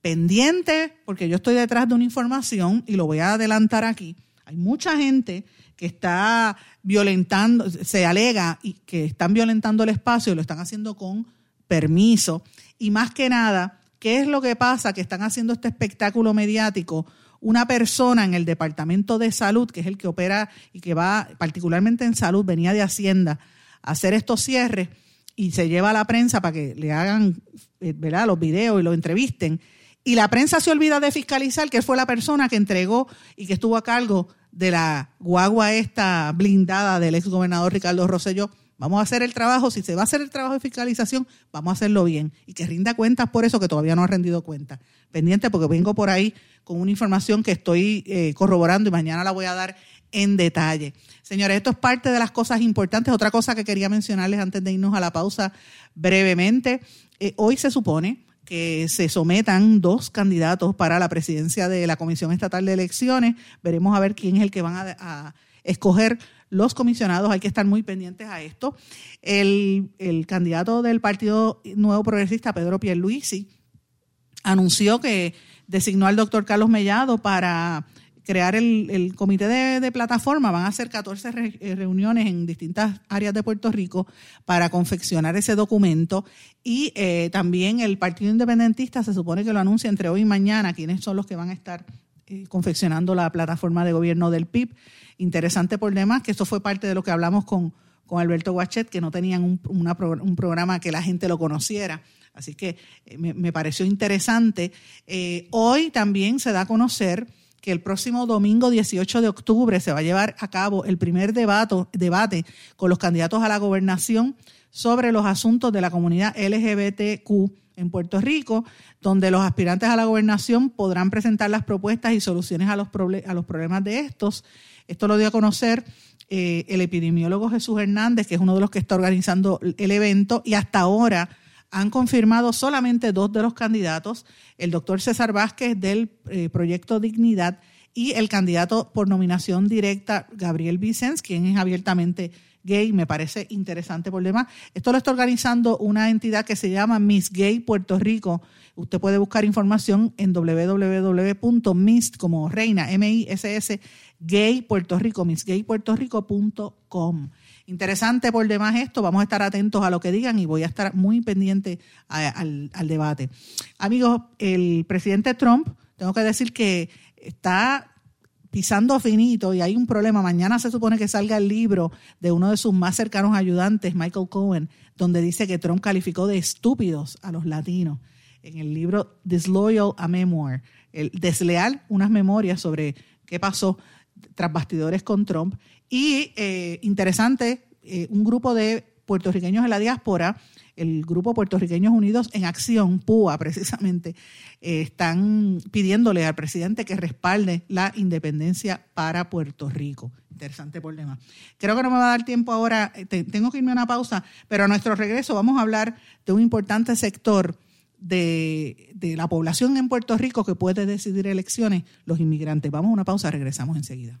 pendiente, porque yo estoy detrás de una información y lo voy a adelantar aquí. Hay mucha gente que está violentando, se alega y que están violentando el espacio y lo están haciendo con permiso. Y más que nada, ¿qué es lo que pasa? Que están haciendo este espectáculo mediático. Una persona en el Departamento de Salud, que es el que opera y que va particularmente en salud, venía de Hacienda a hacer estos cierres y se lleva a la prensa para que le hagan eh, ¿verdad? los videos y lo entrevisten. Y la prensa se olvida de fiscalizar que fue la persona que entregó y que estuvo a cargo de la guagua esta blindada del ex gobernador Ricardo Rosselló. Vamos a hacer el trabajo, si se va a hacer el trabajo de fiscalización, vamos a hacerlo bien y que rinda cuentas por eso que todavía no ha rendido cuentas. Pendiente porque vengo por ahí con una información que estoy eh, corroborando y mañana la voy a dar en detalle. Señores, esto es parte de las cosas importantes. Otra cosa que quería mencionarles antes de irnos a la pausa brevemente. Eh, hoy se supone que se sometan dos candidatos para la presidencia de la Comisión Estatal de Elecciones. Veremos a ver quién es el que van a, escoger los comisionados. Hay que estar muy pendientes a esto. El, candidato del Partido Nuevo Progresista, Pedro Pierluisi, anunció que designó al doctor Carlos Mellado para crear el, comité de, plataforma, van a hacer 14 eh, reuniones en distintas áreas de Puerto Rico para confeccionar ese documento y eh, también el Partido Independentista se supone que lo anuncia entre hoy y mañana, quiénes son los que van a estar eh, confeccionando la plataforma de gobierno del PIB. Interesante por demás que esto fue parte de lo que hablamos con, con Alberto Guachet, que no tenían un, programa que la gente lo conociera. Así que me, me, pareció interesante. hoy también se da a conocer que el próximo domingo 18 de octubre se va a llevar a cabo el primer debate, debate con los candidatos a la gobernación sobre los asuntos de la comunidad LGBTQ en Puerto Rico, donde los aspirantes a la gobernación podrán presentar las propuestas y soluciones a los, a los problemas de estos. Esto lo dio a conocer eh, el epidemiólogo Jesús Hernández, que es uno de los que está organizando el evento, y hasta ahora han confirmado solamente dos de los candidatos, el doctor César Vázquez del eh, proyecto Dignidad y el candidato por nominación directa, Gabriel Vicens, quien es abiertamente gay, me parece interesante por demás. Esto lo está organizando una entidad que se llama Miss Gay Puerto Rico. Usted puede buscar información en www.miss como reina, M-I-S-S, gay Puerto Rico. Interesante por demás esto, vamos a estar atentos a lo que digan y voy a estar muy pendiente al, debate. Amigos, el presidente Trump, tengo que decir que está pisando finito y hay un problema. Mañana se supone que salga el libro de uno de sus más cercanos ayudantes, Michael Cohen, donde dice que Trump calificó de estúpidos a los latinos. en el libro Disloyal a Memoir, el Desleal, unas memorias sobre qué pasó tras bastidores con Trump. Y eh, interesante, eh, un grupo de puertorriqueños en la diáspora, el grupo Puertorriqueños Unidos en Acción, PUA precisamente, eh, están pidiéndole al presidente que respalde la independencia para Puerto Rico. Interesante problema. Creo que no me va a dar tiempo ahora, tengo que irme a una pausa, pero a nuestro regreso vamos a hablar de un importante sector de, de, la población en Puerto Rico que puede decidir elecciones, los inmigrantes. Vamos a una pausa, regresamos enseguida.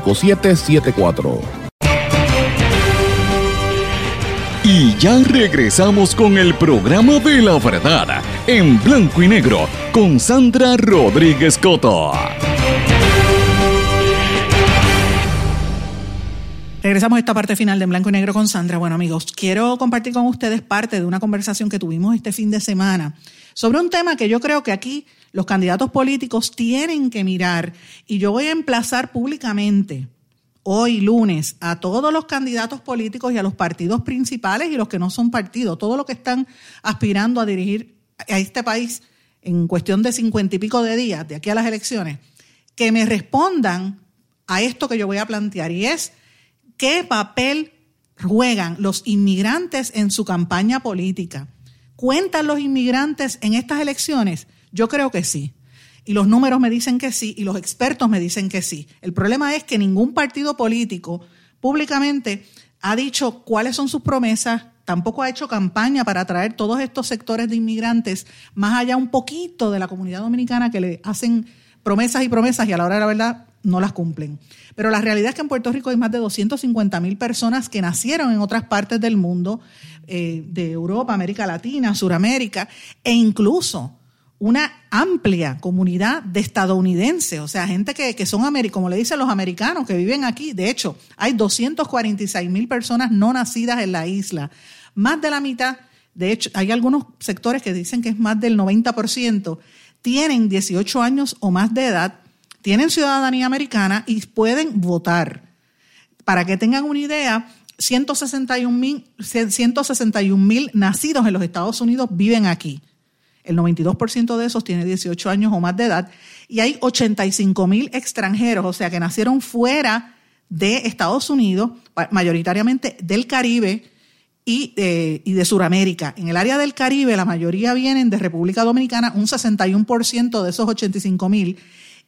5774. Y ya regresamos con el programa de la verdad en blanco y negro con Sandra Rodríguez Coto. Regresamos a esta parte final de En Blanco y Negro con Sandra. Bueno, amigos, quiero compartir con ustedes parte de una conversación que tuvimos este fin de semana sobre un tema que yo creo que aquí los candidatos políticos tienen que mirar y yo voy a emplazar públicamente hoy lunes a todos los candidatos políticos y a los partidos principales y los que no son partidos, todos los que están aspirando a dirigir a este país en cuestión de cincuenta y pico de días, de aquí a las elecciones, que me respondan a esto que yo voy a plantear y es ¿Qué papel juegan los inmigrantes en su campaña política? ¿Cuentan los inmigrantes en estas elecciones? Yo creo que sí. Y los números me dicen que sí y los expertos me dicen que sí. El problema es que ningún partido político públicamente ha dicho cuáles son sus promesas, tampoco ha hecho campaña para atraer todos estos sectores de inmigrantes, más allá un poquito de la comunidad dominicana que le hacen promesas y promesas y a la hora de la verdad no las cumplen. Pero la realidad es que en Puerto Rico hay más de 250 mil personas que nacieron en otras partes del mundo, eh, de Europa, América Latina, Suramérica, e incluso una amplia comunidad de estadounidenses, o sea, gente que, que son, como le dicen los americanos, que viven aquí. De hecho, hay 246 mil personas no nacidas en la isla. Más de la mitad, de hecho, hay algunos sectores que dicen que es más del 90%, tienen 18 años o más de edad tienen ciudadanía americana y pueden votar. Para que tengan una idea, 161 mil nacidos en los Estados Unidos viven aquí. El 92% de esos tiene 18 años o más de edad. Y hay 85 mil extranjeros, o sea, que nacieron fuera de Estados Unidos, mayoritariamente del Caribe y, eh, de Sudamérica. En el área del Caribe, la mayoría vienen de República Dominicana, un 61% de esos 85 mil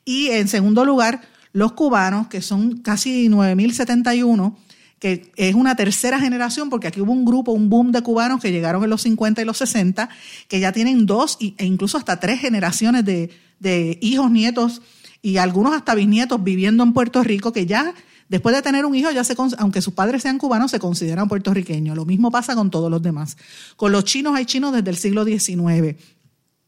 y en segundo lugar, los cubanos, que son casi 9.071, que es una tercera generación, porque aquí hubo un grupo, un boom de cubanos que llegaron en los 50 y los 60, que ya tienen dos e incluso hasta tres generaciones de, de hijos, nietos y algunos hasta bisnietos viviendo en Puerto Rico, que ya después de tener un hijo, ya se, aunque sus padres sean cubanos, se consideran puertorriqueños. Lo mismo pasa con todos los demás. Con los chinos hay chinos desde el siglo XIX.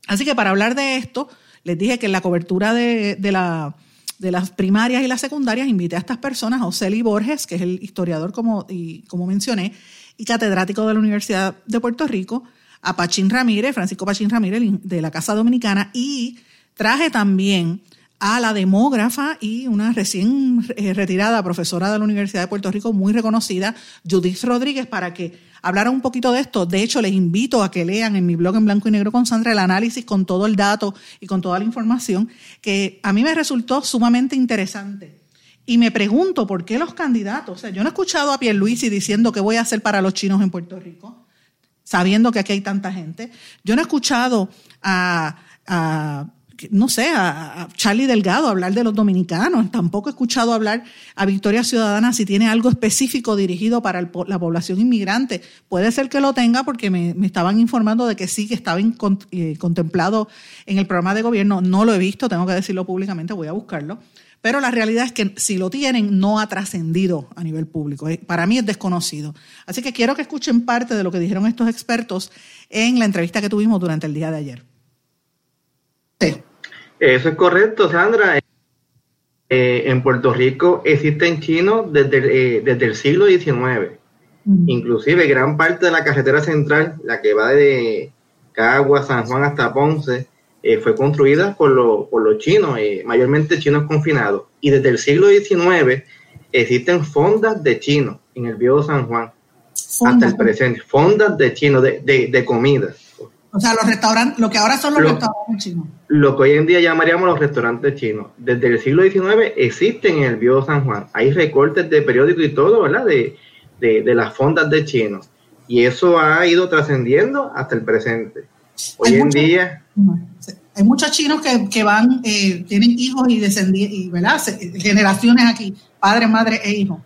Así que para hablar de esto, les dije que la cobertura de, la, de las primarias y las secundarias invité a estas personas, a Oceli Borges, que es el historiador como, y, como mencioné, y catedrático de la Universidad de Puerto Rico, a Pachín Ramírez, Francisco Pachín Ramírez de la Casa Dominicana, y traje también a la demógrafa y una recién eh, retirada profesora de la Universidad de Puerto Rico, muy reconocida, Judith Rodríguez, para que hablara un poquito de esto. De hecho, les invito a que lean en mi blog en blanco y negro con Sandra el análisis con todo el dato y con toda la información, que a mí me resultó sumamente interesante. Y me pregunto por qué los candidatos, o sea, yo no he escuchado a Pierluisi diciendo qué voy a hacer para los chinos en Puerto Rico, sabiendo que aquí hay tanta gente. Yo no he escuchado a no sé, a, Charlie Delgado hablar de los dominicanos. Tampoco he escuchado hablar a Victoria Ciudadana si tiene algo específico dirigido para la población inmigrante. Puede ser que lo tenga porque me, estaban informando de que sí, que estaba eh, contemplado en el programa de gobierno. No lo he visto, tengo que decirlo públicamente, voy a buscarlo. Pero la realidad es que si lo tienen, no ha trascendido a nivel público. Eh, para mí es desconocido. Así que quiero que escuchen parte de lo que dijeron estos expertos en la entrevista que tuvimos durante el día de ayer. Sí. Eso es correcto, Sandra. Eh, en Puerto Rico existen chinos desde, eh, desde el siglo XIX. Inclusive gran parte de la carretera central, la que va de Cagua, San Juan hasta Ponce, eh, fue construida por, por los chinos, mayormente chinos confinados. Y desde el siglo XIX existen fondas de chinos en el viejo San Juan hasta el presente. Fondas de chinos, de, de, de comida. O sea, los restaurantes, lo que ahora son los restaurantes chinos. Lo que hoy en día llamaríamos los restaurantes chinos. Desde el siglo XIX existen en el Viejo San Juan. Hay recortes de periódicos y todo, ¿verdad? De, las fondas de chinos. Y eso ha ido trascendiendo hasta el presente. Hoy en día... Hay muchos chinos que, van, eh, tienen hijos y descendientes, ¿verdad? Generaciones aquí, padre, madre e hijos.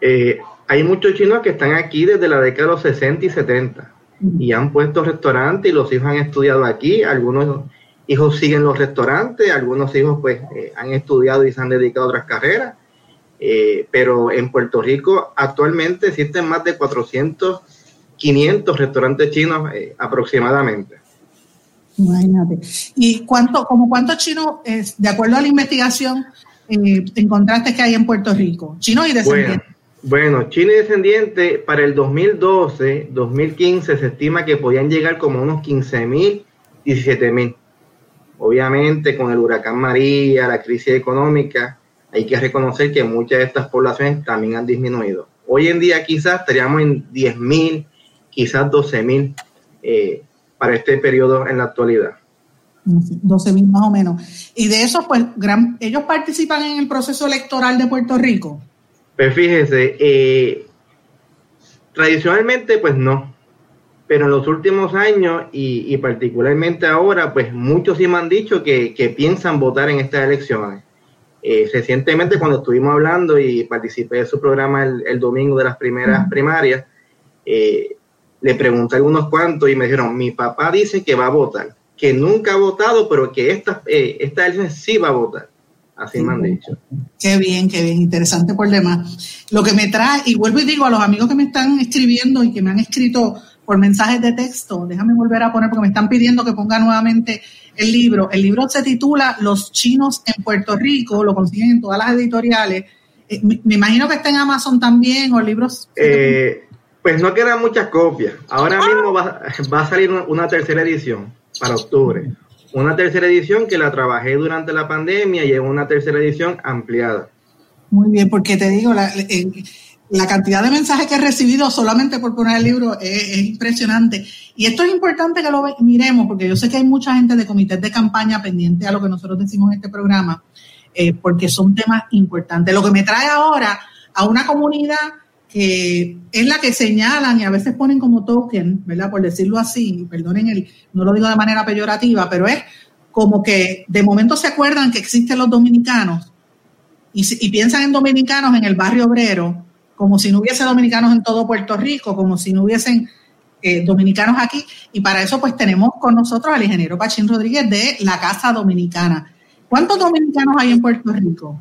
Eh, hay muchos chinos que están aquí desde la década de los 60 y 70 y han puesto restaurantes y los hijos han estudiado aquí, algunos hijos siguen los restaurantes, algunos hijos pues eh, han estudiado y se han dedicado a otras carreras, eh, pero en Puerto Rico actualmente existen más de 400, 500 restaurantes chinos eh, aproximadamente. Imagínate. ¿Y cuánto, como cuántos chinos, de acuerdo a la investigación, encontraste que hay en Puerto Rico? Chinos y descendientes. Bueno, China y descendiente para el 2012, 2015 se estima que podían llegar como unos 15 mil, 17 mil. Obviamente con el huracán María, la crisis económica, hay que reconocer que muchas de estas poblaciones también han disminuido. Hoy en día quizás estaríamos en 10 mil, quizás 12 mil eh, para este periodo en la actualidad. 12 mil más o menos. Y de esos, pues, gran, ellos participan en el proceso electoral de Puerto Rico. Pues fíjese, eh, tradicionalmente pues no, pero en los últimos años y, particularmente ahora, pues muchos sí me han dicho que, piensan votar en estas elecciones. Eh, recientemente cuando estuvimos hablando y participé de su programa el, domingo de las primeras primarias, eh, le pregunté a algunos cuantos y me dijeron, mi papá dice que va a votar, que nunca ha votado, pero que esta, esta elección sí va a votar. Así me han dicho. Qué bien, qué bien, interesante por demás. Lo que me trae, y vuelvo y digo a los amigos que me están escribiendo y que me han escrito por mensajes de texto, déjame volver a poner porque me están pidiendo que ponga nuevamente el libro. El libro se titula Los chinos en Puerto Rico, lo consiguen en todas las editoriales. Eh, me, imagino que está en Amazon también o libros. Eh, pues no quedan muchas copias. Ahora ah. mismo va, va, a salir una tercera edición para octubre una tercera edición que la trabajé durante la pandemia y es una tercera edición ampliada. Muy bien, porque te digo, la, la cantidad de mensajes que he recibido solamente por poner el libro es, impresionante. Y esto es importante que lo miremos, porque yo sé que hay mucha gente de comités de campaña pendiente a lo que nosotros decimos en este programa, eh, porque son temas importantes. Lo que me trae ahora a una comunidad que es la que señalan y a veces ponen como token, ¿verdad? Por decirlo así, perdonen el, no lo digo de manera peyorativa, pero es como que de momento se acuerdan que existen los dominicanos y, piensan en dominicanos en el barrio obrero, como si no hubiese dominicanos en todo Puerto Rico, como si no hubiesen eh, dominicanos aquí. Y para eso pues tenemos con nosotros al ingeniero Pachín Rodríguez de la Casa Dominicana. ¿Cuántos dominicanos hay en Puerto Rico?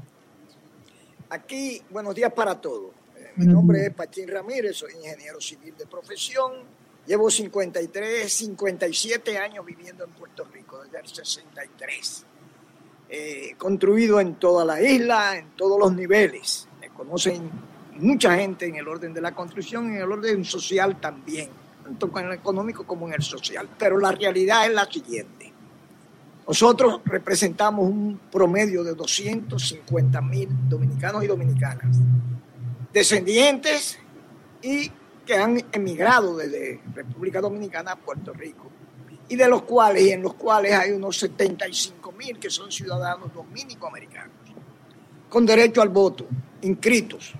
Aquí, buenos días para todos. Mi nombre es Pachín Ramírez, soy ingeniero civil de profesión. Llevo 53, 57 años viviendo en Puerto Rico, desde el 63. Eh, construido en toda la isla, en todos los niveles. Me conocen mucha gente en el orden de la construcción, en el orden social también, tanto en el económico como en el social. Pero la realidad es la siguiente. Nosotros representamos un promedio de 250 mil dominicanos y dominicanas, descendientes y que han emigrado desde República Dominicana a Puerto Rico, y de los cuales, y en los cuales hay unos 75 mil que son ciudadanos dominico-americanos, con derecho al voto, inscritos.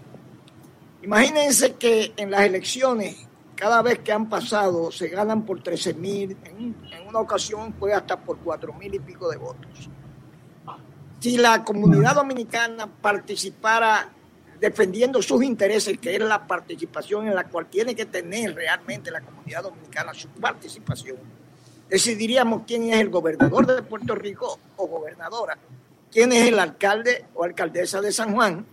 Imagínense que en las elecciones, cada vez que han pasado, se ganan por 13 mil, en, una ocasión fue hasta por 4 mil y pico de votos. Si la comunidad dominicana participara defendiendo sus intereses, que es la participación en la cual tiene que tener realmente la comunidad dominicana su participación, decidiríamos quién es el gobernador de Puerto Rico o gobernadora, quién es el alcalde o alcaldesa de San Juan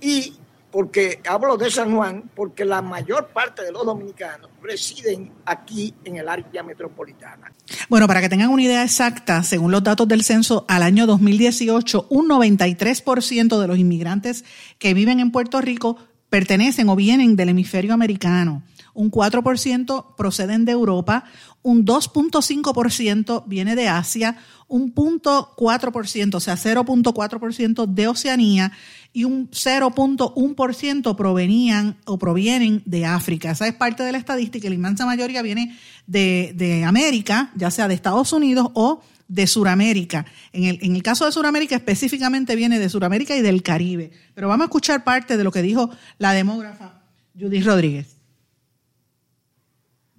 y porque hablo de San Juan, porque la mayor parte de los dominicanos residen aquí en el área metropolitana. Bueno, para que tengan una idea exacta, según los datos del censo, al año 2018, un 93% de los inmigrantes que viven en Puerto Rico pertenecen o vienen del hemisferio americano. Un 4% proceden de Europa, un 2.5% viene de Asia, un 0.4%, o sea, 0.4% de Oceanía y un 0.1% provenían o provienen de África. Esa es parte de la estadística la inmensa mayoría viene de, de América, ya sea de Estados Unidos o de Sudamérica. En el, en el caso de Sudamérica específicamente viene de Sudamérica y del Caribe. Pero vamos a escuchar parte de lo que dijo la demógrafa Judith Rodríguez.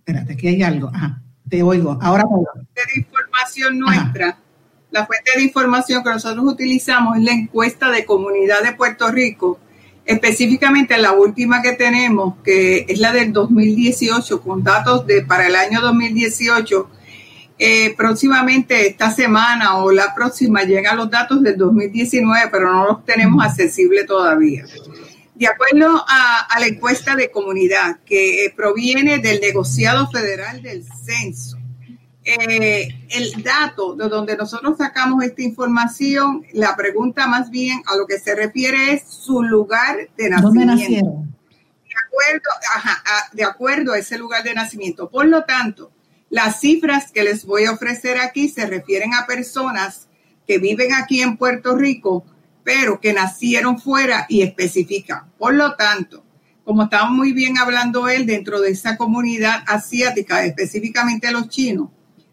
Espérate, aquí hay algo. Ajá, te oigo. Ahora. De información nuestra la fuente de información que nosotros utilizamos es la encuesta de comunidad de Puerto Rico, específicamente la última que tenemos, que es la del 2018, con datos de para el año 2018. Eh, próximamente esta semana o la próxima llegan los datos del 2019, pero no los tenemos accesibles todavía. De acuerdo a, a la encuesta de comunidad que proviene del negociado federal del censo, eh, el dato de donde nosotros sacamos esta información, la pregunta más bien a lo que se refiere es su lugar de nacimiento. De acuerdo, a, de acuerdo a ese lugar de nacimiento. Por lo tanto, las cifras que les voy a ofrecer aquí se refieren a personas que viven aquí en Puerto Rico, pero que nacieron fuera y especifican. Por lo tanto, como estaba muy bien hablando él dentro de esa comunidad asiática, específicamente los chinos,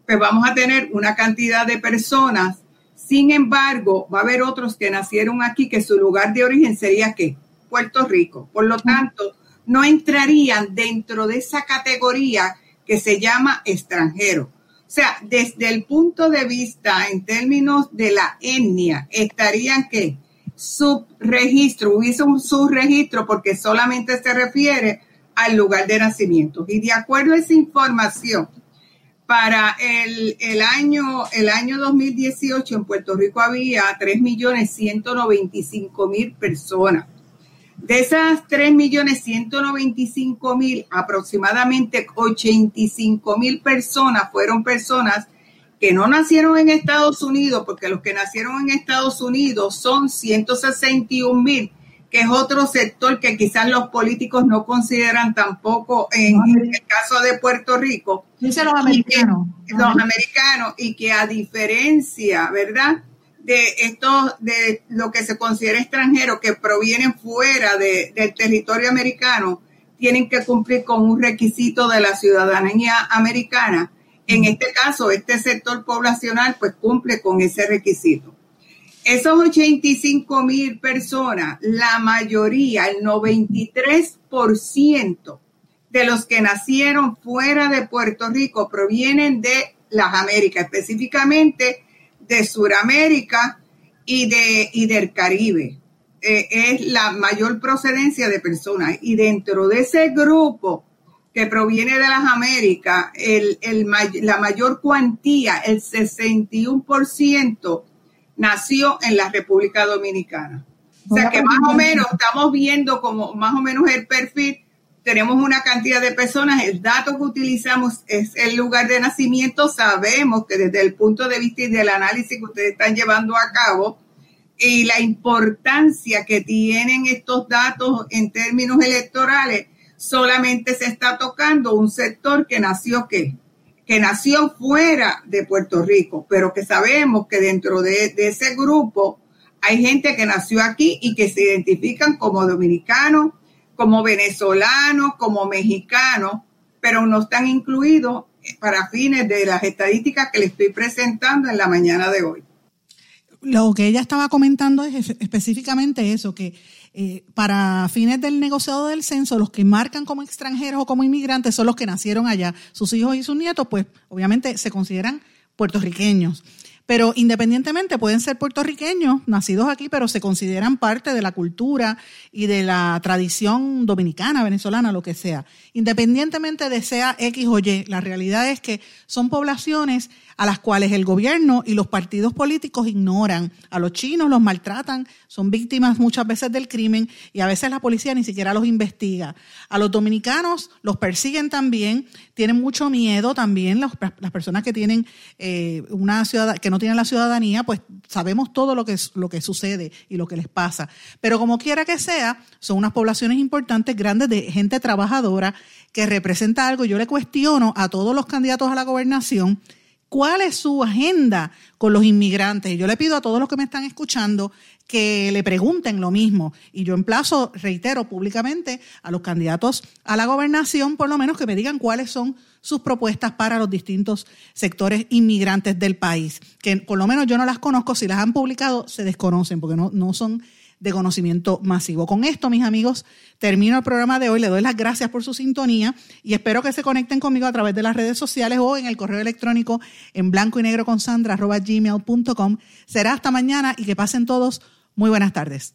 pues vamos a tener una cantidad de personas. Sin embargo, va a haber otros que nacieron aquí que su lugar de origen sería ¿qué? Puerto Rico. Por lo tanto, no entrarían dentro de esa categoría que se llama extranjero. O sea, desde el punto de vista en términos de la etnia, estarían que subregistro, hubiese un subregistro porque solamente se refiere al lugar de nacimiento. Y de acuerdo a esa información, para el, año, el año 2018 en Puerto Rico había 3.195.000 personas. De esas 3.195.000, aproximadamente 85.000 personas fueron personas que no nacieron en Estados Unidos, porque los que nacieron en Estados Unidos son 161.000 que es otro sector que quizás los políticos no consideran tampoco en, el caso de Puerto Rico. Dice los americanos. los americanos, y que a diferencia, ¿verdad? De esto, de lo que se considera extranjero, que provienen fuera del territorio americano, tienen que cumplir con un requisito de la ciudadanía americana. En este caso, este sector poblacional pues cumple con ese requisito. Esos 85 mil personas, la mayoría, el 93% de los que nacieron fuera de Puerto Rico provienen de las Américas, específicamente de Sudamérica y, de, y del Caribe. Eh, es la mayor procedencia de personas. Y dentro de ese grupo que proviene de las Américas, el, el, la mayor cuantía, el 61%, nació en la República Dominicana. O sea que más o menos estamos viendo como más o menos el perfil tenemos una cantidad de personas, el dato que utilizamos es el lugar de nacimiento, sabemos que desde el punto de vista y del análisis que ustedes están llevando a cabo y la importancia que tienen estos datos en términos electorales, solamente se está tocando un sector que nació que que nació fuera de Puerto Rico, pero que sabemos que dentro de, de ese grupo hay gente que nació aquí y que se identifican como dominicanos, como venezolanos, como mexicanos, pero no están incluidos para fines de las estadísticas que le estoy presentando en la mañana de hoy. Lo que ella estaba comentando es específicamente eso, que eh, para fines del negociado del censo, los que marcan como extranjeros o como inmigrantes son los que nacieron allá. Sus hijos y sus nietos, pues obviamente se consideran puertorriqueños. Pero independientemente pueden ser puertorriqueños, nacidos aquí, pero se consideran parte de la cultura y de la tradición dominicana, venezolana, lo que sea. Independientemente de sea X o Y, la realidad es que son poblaciones a las cuales el gobierno y los partidos políticos ignoran. A los chinos los maltratan, son víctimas muchas veces del crimen y a veces la policía ni siquiera los investiga. A los dominicanos los persiguen también, tienen mucho miedo también, las, personas que tienen eh, una ciudad, que no tienen la ciudadanía, pues sabemos todo lo que, lo que sucede y lo que les pasa. Pero como quiera que sea, son unas poblaciones importantes, grandes, de gente trabajadora que representa algo. Yo le cuestiono a todos los candidatos a la gobernación cuál es su agenda con los inmigrantes. Yo le pido a todos los que me están escuchando que le pregunten lo mismo. Y yo emplazo, reitero públicamente, a los candidatos a la gobernación, por lo menos que me digan cuáles son sus propuestas para los distintos sectores inmigrantes del país. Que por lo menos yo no las conozco, si las han publicado, se desconocen, porque no, no son de conocimiento masivo. Con esto, mis amigos, termino el programa de hoy. Le doy las gracias por su sintonía y espero que se conecten conmigo a través de las redes sociales o en el correo electrónico en blanco y negro con sandra gmail.com. Será hasta mañana y que pasen todos muy buenas tardes.